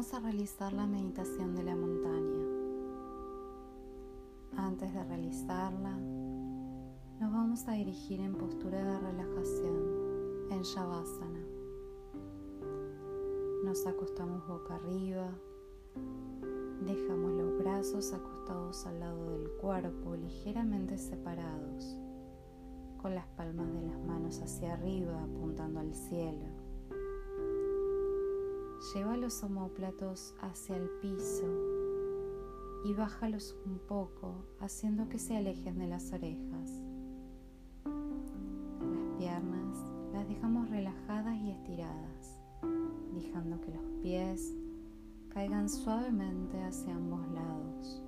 Vamos a realizar la meditación de la montaña. Antes de realizarla, nos vamos a dirigir en postura de relajación, en Shavasana. Nos acostamos boca arriba, dejamos los brazos acostados al lado del cuerpo, ligeramente separados, con las palmas de las manos hacia arriba, apuntando al cielo. Lleva los omóplatos hacia el piso y bájalos un poco, haciendo que se alejen de las orejas. Las piernas las dejamos relajadas y estiradas, dejando que los pies caigan suavemente hacia ambos lados.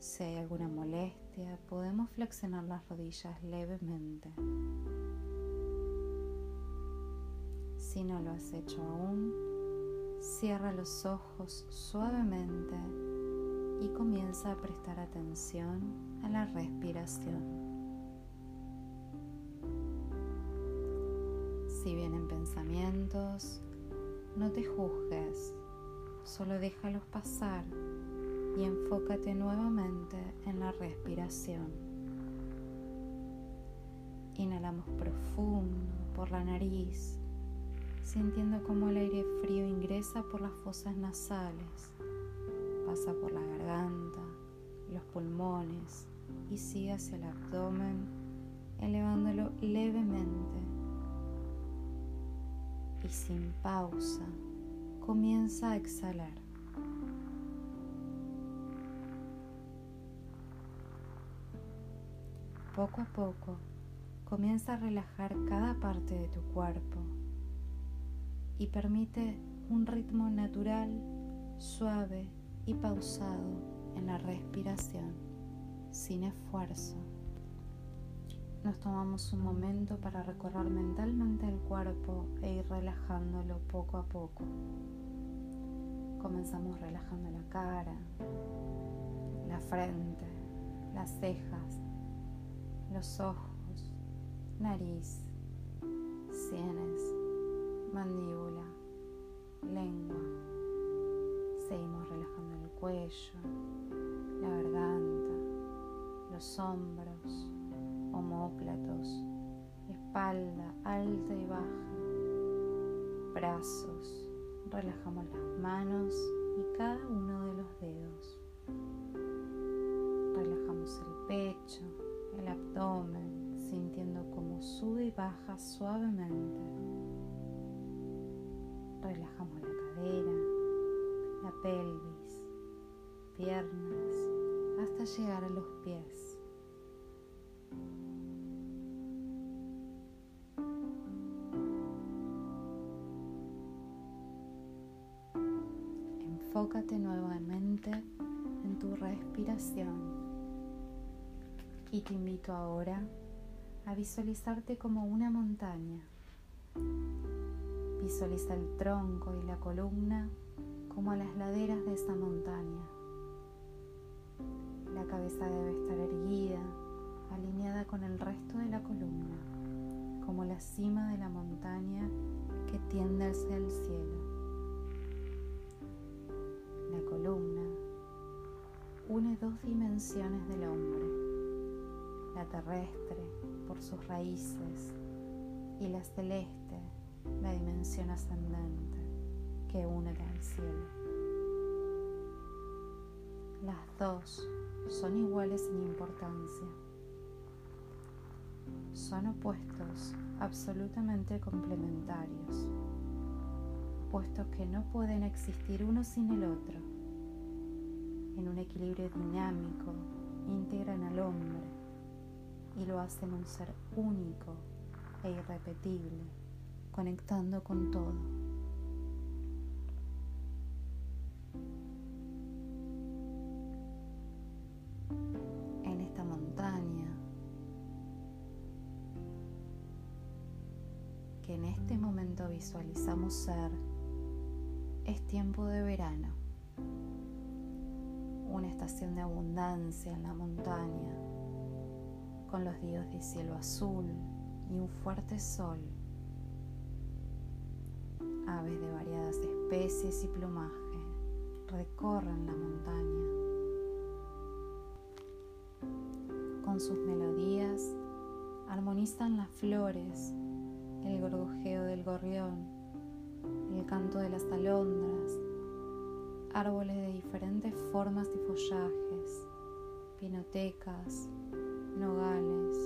Si hay alguna molestia, podemos flexionar las rodillas levemente. Si no lo has hecho aún, cierra los ojos suavemente y comienza a prestar atención a la respiración. Si vienen pensamientos, no te juzgues, solo déjalos pasar y enfócate nuevamente en la respiración. Inhalamos profundo por la nariz sintiendo cómo el aire frío ingresa por las fosas nasales, pasa por la garganta, los pulmones y sigue hacia el abdomen, elevándolo levemente. Y sin pausa, comienza a exhalar. Poco a poco, comienza a relajar cada parte de tu cuerpo y permite un ritmo natural, suave y pausado en la respiración, sin esfuerzo. Nos tomamos un momento para recorrer mentalmente el cuerpo e ir relajándolo poco a poco. Comenzamos relajando la cara, la frente, las cejas, los ojos, nariz, sienes mandíbula, lengua. Seguimos relajando el cuello, la garganta, los hombros, homóplatos, espalda alta y baja, brazos. Relajamos las manos y cada uno de los dedos. Relajamos el pecho, el abdomen, sintiendo cómo sube y baja suavemente relajamos la cadera, la pelvis, piernas, hasta llegar a los pies. Enfócate nuevamente en tu respiración y te invito ahora a visualizarte como una montaña Visualiza el tronco y la columna como las laderas de esta montaña. La cabeza debe estar erguida, alineada con el resto de la columna, como la cima de la montaña que tiende hacia el cielo. La columna une dos dimensiones del hombre, la terrestre por sus raíces y la celeste la dimensión ascendente que une al cielo. Las dos son iguales en importancia. Son opuestos absolutamente complementarios, puestos que no pueden existir uno sin el otro. En un equilibrio dinámico, integran al hombre y lo hacen un ser único e irrepetible conectando con todo. En esta montaña que en este momento visualizamos ser, es tiempo de verano, una estación de abundancia en la montaña, con los días de cielo azul y un fuerte sol Aves de variadas especies y plumaje recorren la montaña. Con sus melodías armonizan las flores, el gorgojeo del gorrión, el canto de las alondras, árboles de diferentes formas y follajes, pinotecas, nogales,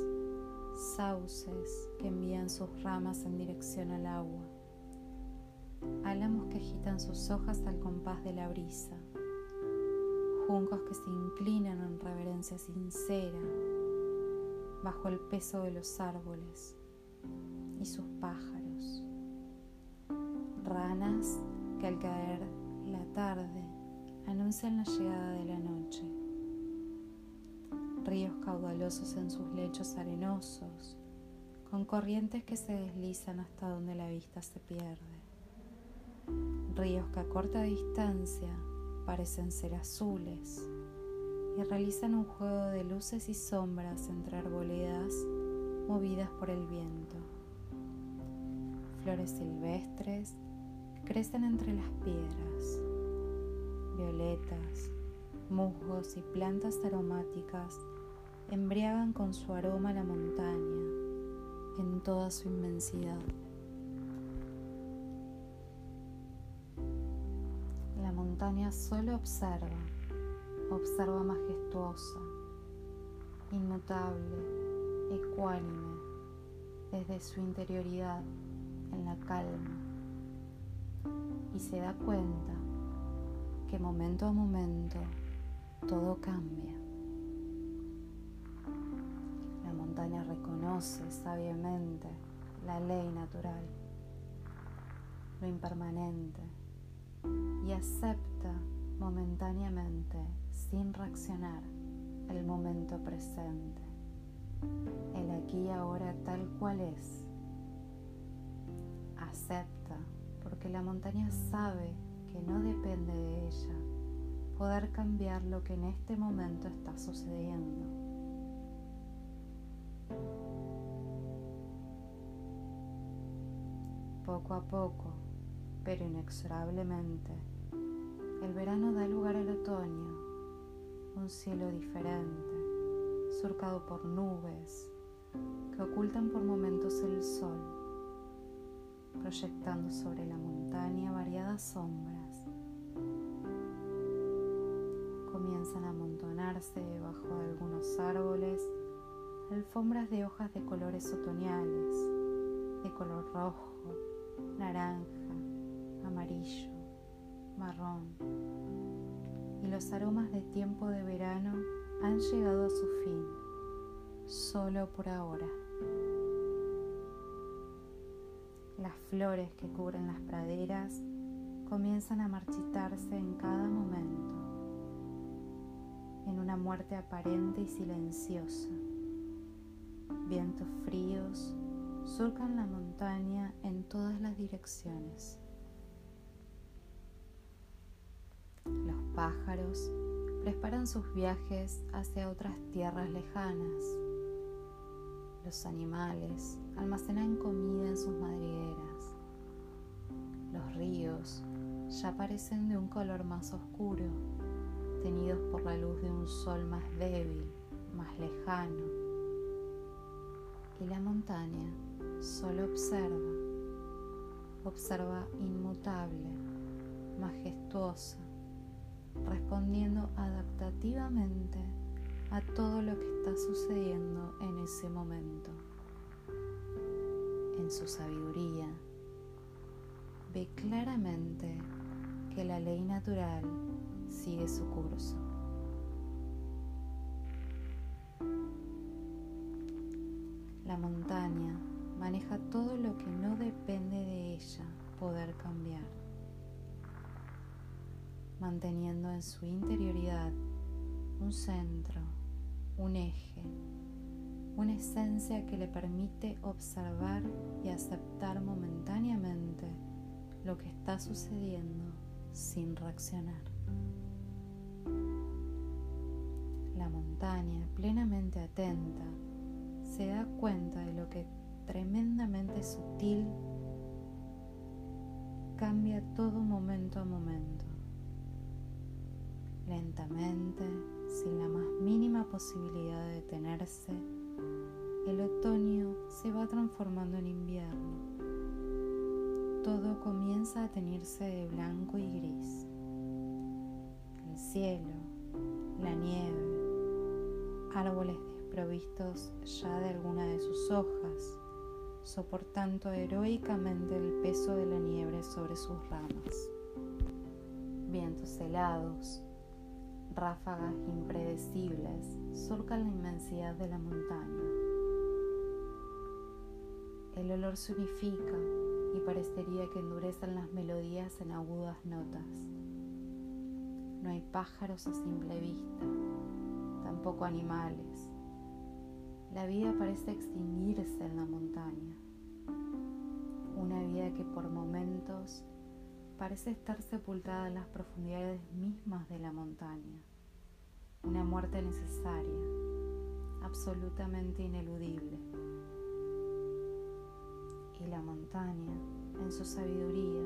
sauces que envían sus ramas en dirección al agua, álamos que agitan sus hojas al compás de la brisa, juncos que se inclinan en reverencia sincera bajo el peso de los árboles y sus pájaros, ranas que al caer la tarde anuncian la llegada de la noche. Ríos caudalosos en sus lechos arenosos, con corrientes que se deslizan hasta donde la vista se pierde. Ríos que a corta distancia parecen ser azules y realizan un juego de luces y sombras entre arboledas movidas por el viento. Flores silvestres crecen entre las piedras, violetas, musgos y plantas aromáticas embriagan con su aroma la montaña en toda su inmensidad. Montaña solo observa, observa majestuosa, inmutable, ecuánime, desde su interioridad, en la calma, y se da cuenta que momento a momento todo cambia. reconoce sabiamente la ley natural, lo impermanente, y acepta momentáneamente, sin reaccionar, el momento presente, el aquí y ahora tal cual es. Acepta porque la montaña sabe que no depende de ella poder cambiar lo que en este momento está sucediendo Poco a poco, pero inexorablemente, el verano da lugar al otoño, un cielo diferente, surcado por nubes que ocultan por momentos el sol, proyectando sobre la montaña variadas sombras. Comienzan a amontonarse debajo de algunos árboles alfombras de hojas de colores otoñales, de color rojo, naranja, amarillo, marrón. Y los aromas de tiempo de verano han llegado a su fin, solo por ahora. Las flores que cubren las praderas comienzan a marchitarse en cada momento, en una muerte aparente y silenciosa Vientos fríos surcan la montaña en todas las direcciones. Pájaros preparan sus viajes hacia otras tierras lejanas. Los animales almacenan comida en sus madrigueras. Los ríos ya parecen de un color más oscuro, tenidos por la luz de un sol más débil, más lejano y la montaña solo observa, observa inmutable, majestuosa, respondiendo adaptativamente a todo lo que está sucediendo en ese momento. En su sabiduría, ve claramente que la ley natural sigue su curso. La montaña maneja todo lo que no depende de ella poder cambiar, manteniendo en su interioridad un centro, un eje, una esencia que le permite observar y aceptar momentáneamente lo que está sucediendo sin reaccionar. La montaña, plenamente atenta, se da cuenta de lo que tremendamente sutil cambia todo momento a momento. Lentamente, sin la más mínima posibilidad de detenerse, el otoño se va transformando en invierno. Todo comienza a teñirse de blanco y gris. El cielo, la nieve, árboles desprovistos ya de alguna de sus hojas, soportando heroicamente el peso de la nieve sobre sus ramas. Vientos helados, ráfagas impredecibles surcan la inmensidad de la montaña. El olor se unifica y parecería que endurecen las melodías en agudas notas. No hay pájaros a simple vista, tampoco animales. La vida parece extinguirse en la montaña. Una vida que por momentos parece estar sepultada en las profundidades mismas de la montaña. Una muerte necesaria, absolutamente ineludible y la montaña, en su sabiduría,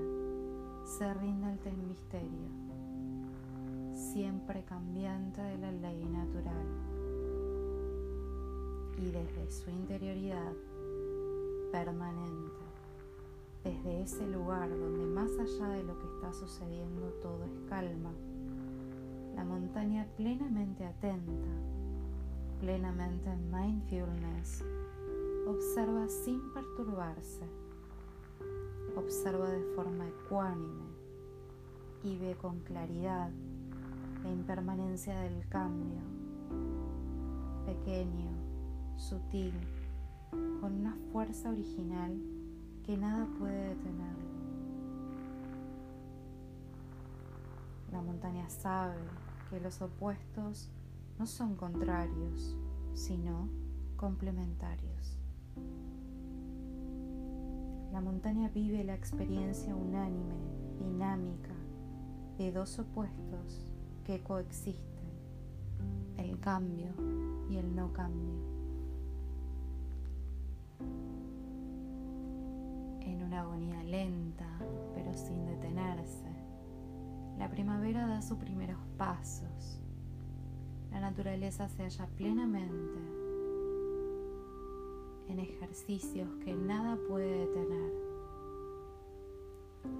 se rinde ante el misterio, siempre cambiante de la ley natural. Y desde su interioridad permanente, desde ese lugar donde más allá de lo que está sucediendo todo es calma, la montaña plenamente atenta, plenamente en mindfulness, Observa sin perturbarse. Observa de forma ecuánime y ve con claridad la impermanencia del cambio, pequeño, sutil, con una fuerza original que nada puede detenerlo. La montaña sabe que los opuestos no son contrarios, sino complementarios. La montaña vive la experiencia unánime, dinámica, de dos opuestos que coexisten, el cambio y el no cambio. En una agonía lenta, pero sin detenerse, la primavera da sus primeros pasos. La naturaleza se halla plenamente en ejercicios que nada puede detener.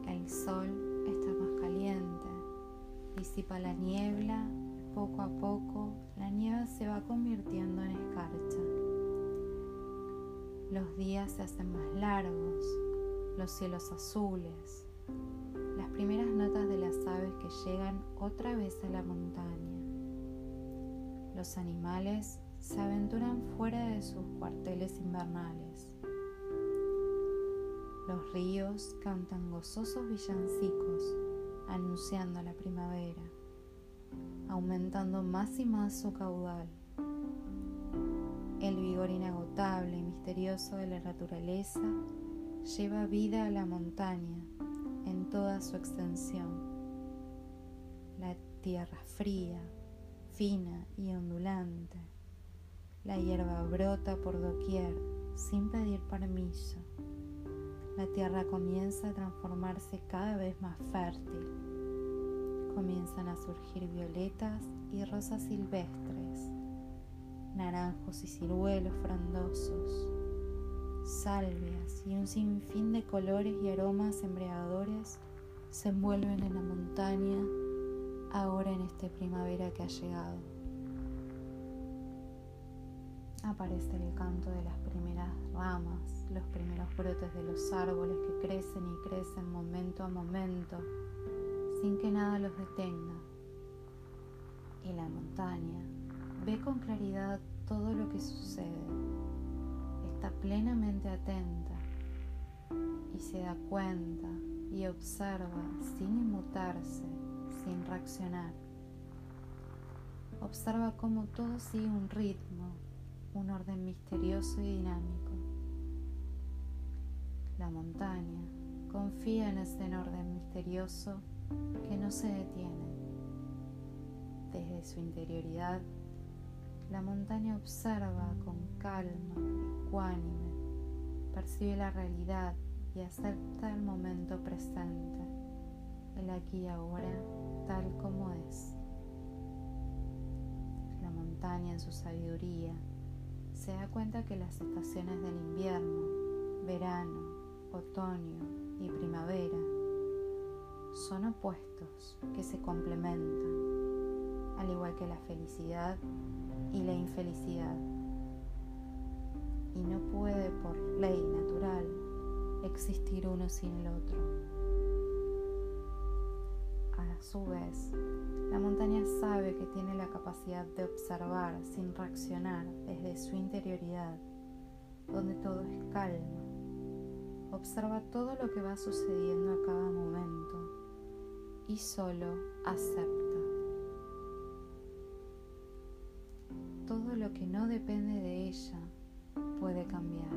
El sol está más caliente, disipa la niebla, poco a poco la nieve se va convirtiendo en escarcha. Los días se hacen más largos, los cielos azules, primeras notas de las aves que llegan otra vez a la montaña. Los animales se aventuran fuera de sus cuarteles invernales. Los ríos cantan gozosos villancicos anunciando la primavera, aumentando más y más su caudal. El vigor inagotable y misterioso de la naturaleza lleva vida a la montaña en toda su extensión. La tierra fría, fina y ondulante la hierba brota por doquier sin pedir permiso. La tierra comienza a transformarse cada vez más fértil. Comienzan a surgir violetas y rosas silvestres, naranjos y ciruelos frondosos, salvias y un sinfín de colores y aromas embriagadores se envuelven en la montaña ahora en esta primavera que ha llegado aparece el canto de las primeras ramas, los primeros brotes de los árboles que crecen y crecen momento a momento, sin que nada los detenga. Y la montaña ve con claridad todo lo que sucede, está plenamente atenta y se da cuenta y observa sin inmutarse, sin reaccionar. Observa cómo todo sigue un ritmo un orden misterioso y dinámico. La montaña confía en ese orden misterioso que no se detiene. Desde su interioridad, la montaña observa con calma, ecuánime, percibe la realidad y acepta el momento presente, el aquí y ahora, tal como es. La montaña en su sabiduría se da cuenta que las estaciones del invierno, verano, otoño y primavera son opuestos que se complementan, al igual que la felicidad y la infelicidad. Y no puede por ley natural existir uno sin el otro. A su vez, la montaña sabe que tiene la capacidad de observar sin reaccionar desde su interioridad, donde todo es calma. Observa todo lo que va sucediendo a cada momento y solo acepta. Todo lo que no depende de ella puede cambiar.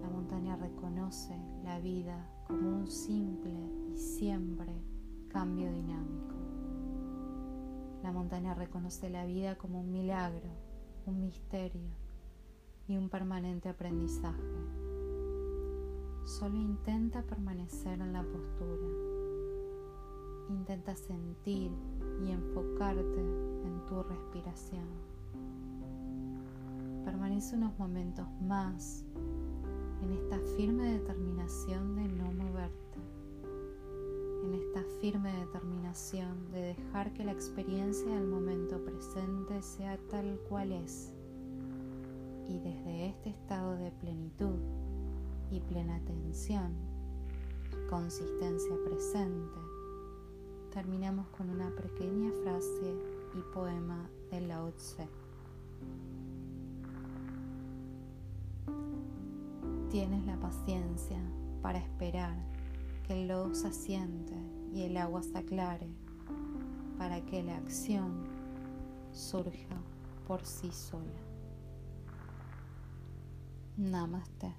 La montaña reconoce la vida como un simple y siempre cambio dinámico. La montaña reconoce la vida como un milagro, un misterio y un permanente aprendizaje. Solo intenta permanecer en la postura. Intenta sentir y enfocarte en tu respiración. Permanece unos momentos más en esta firme determinación de no moverte, en esta firme determinación de dejar que la experiencia del momento presente sea tal cual es. Y desde este estado de plenitud y plena atención, consistencia presente, terminamos con una pequeña frase y poema de Lao Tse. Tienes la paciencia para esperar que el lodo se asiente y el agua se aclare para que la acción surja por sí sola. Namaste.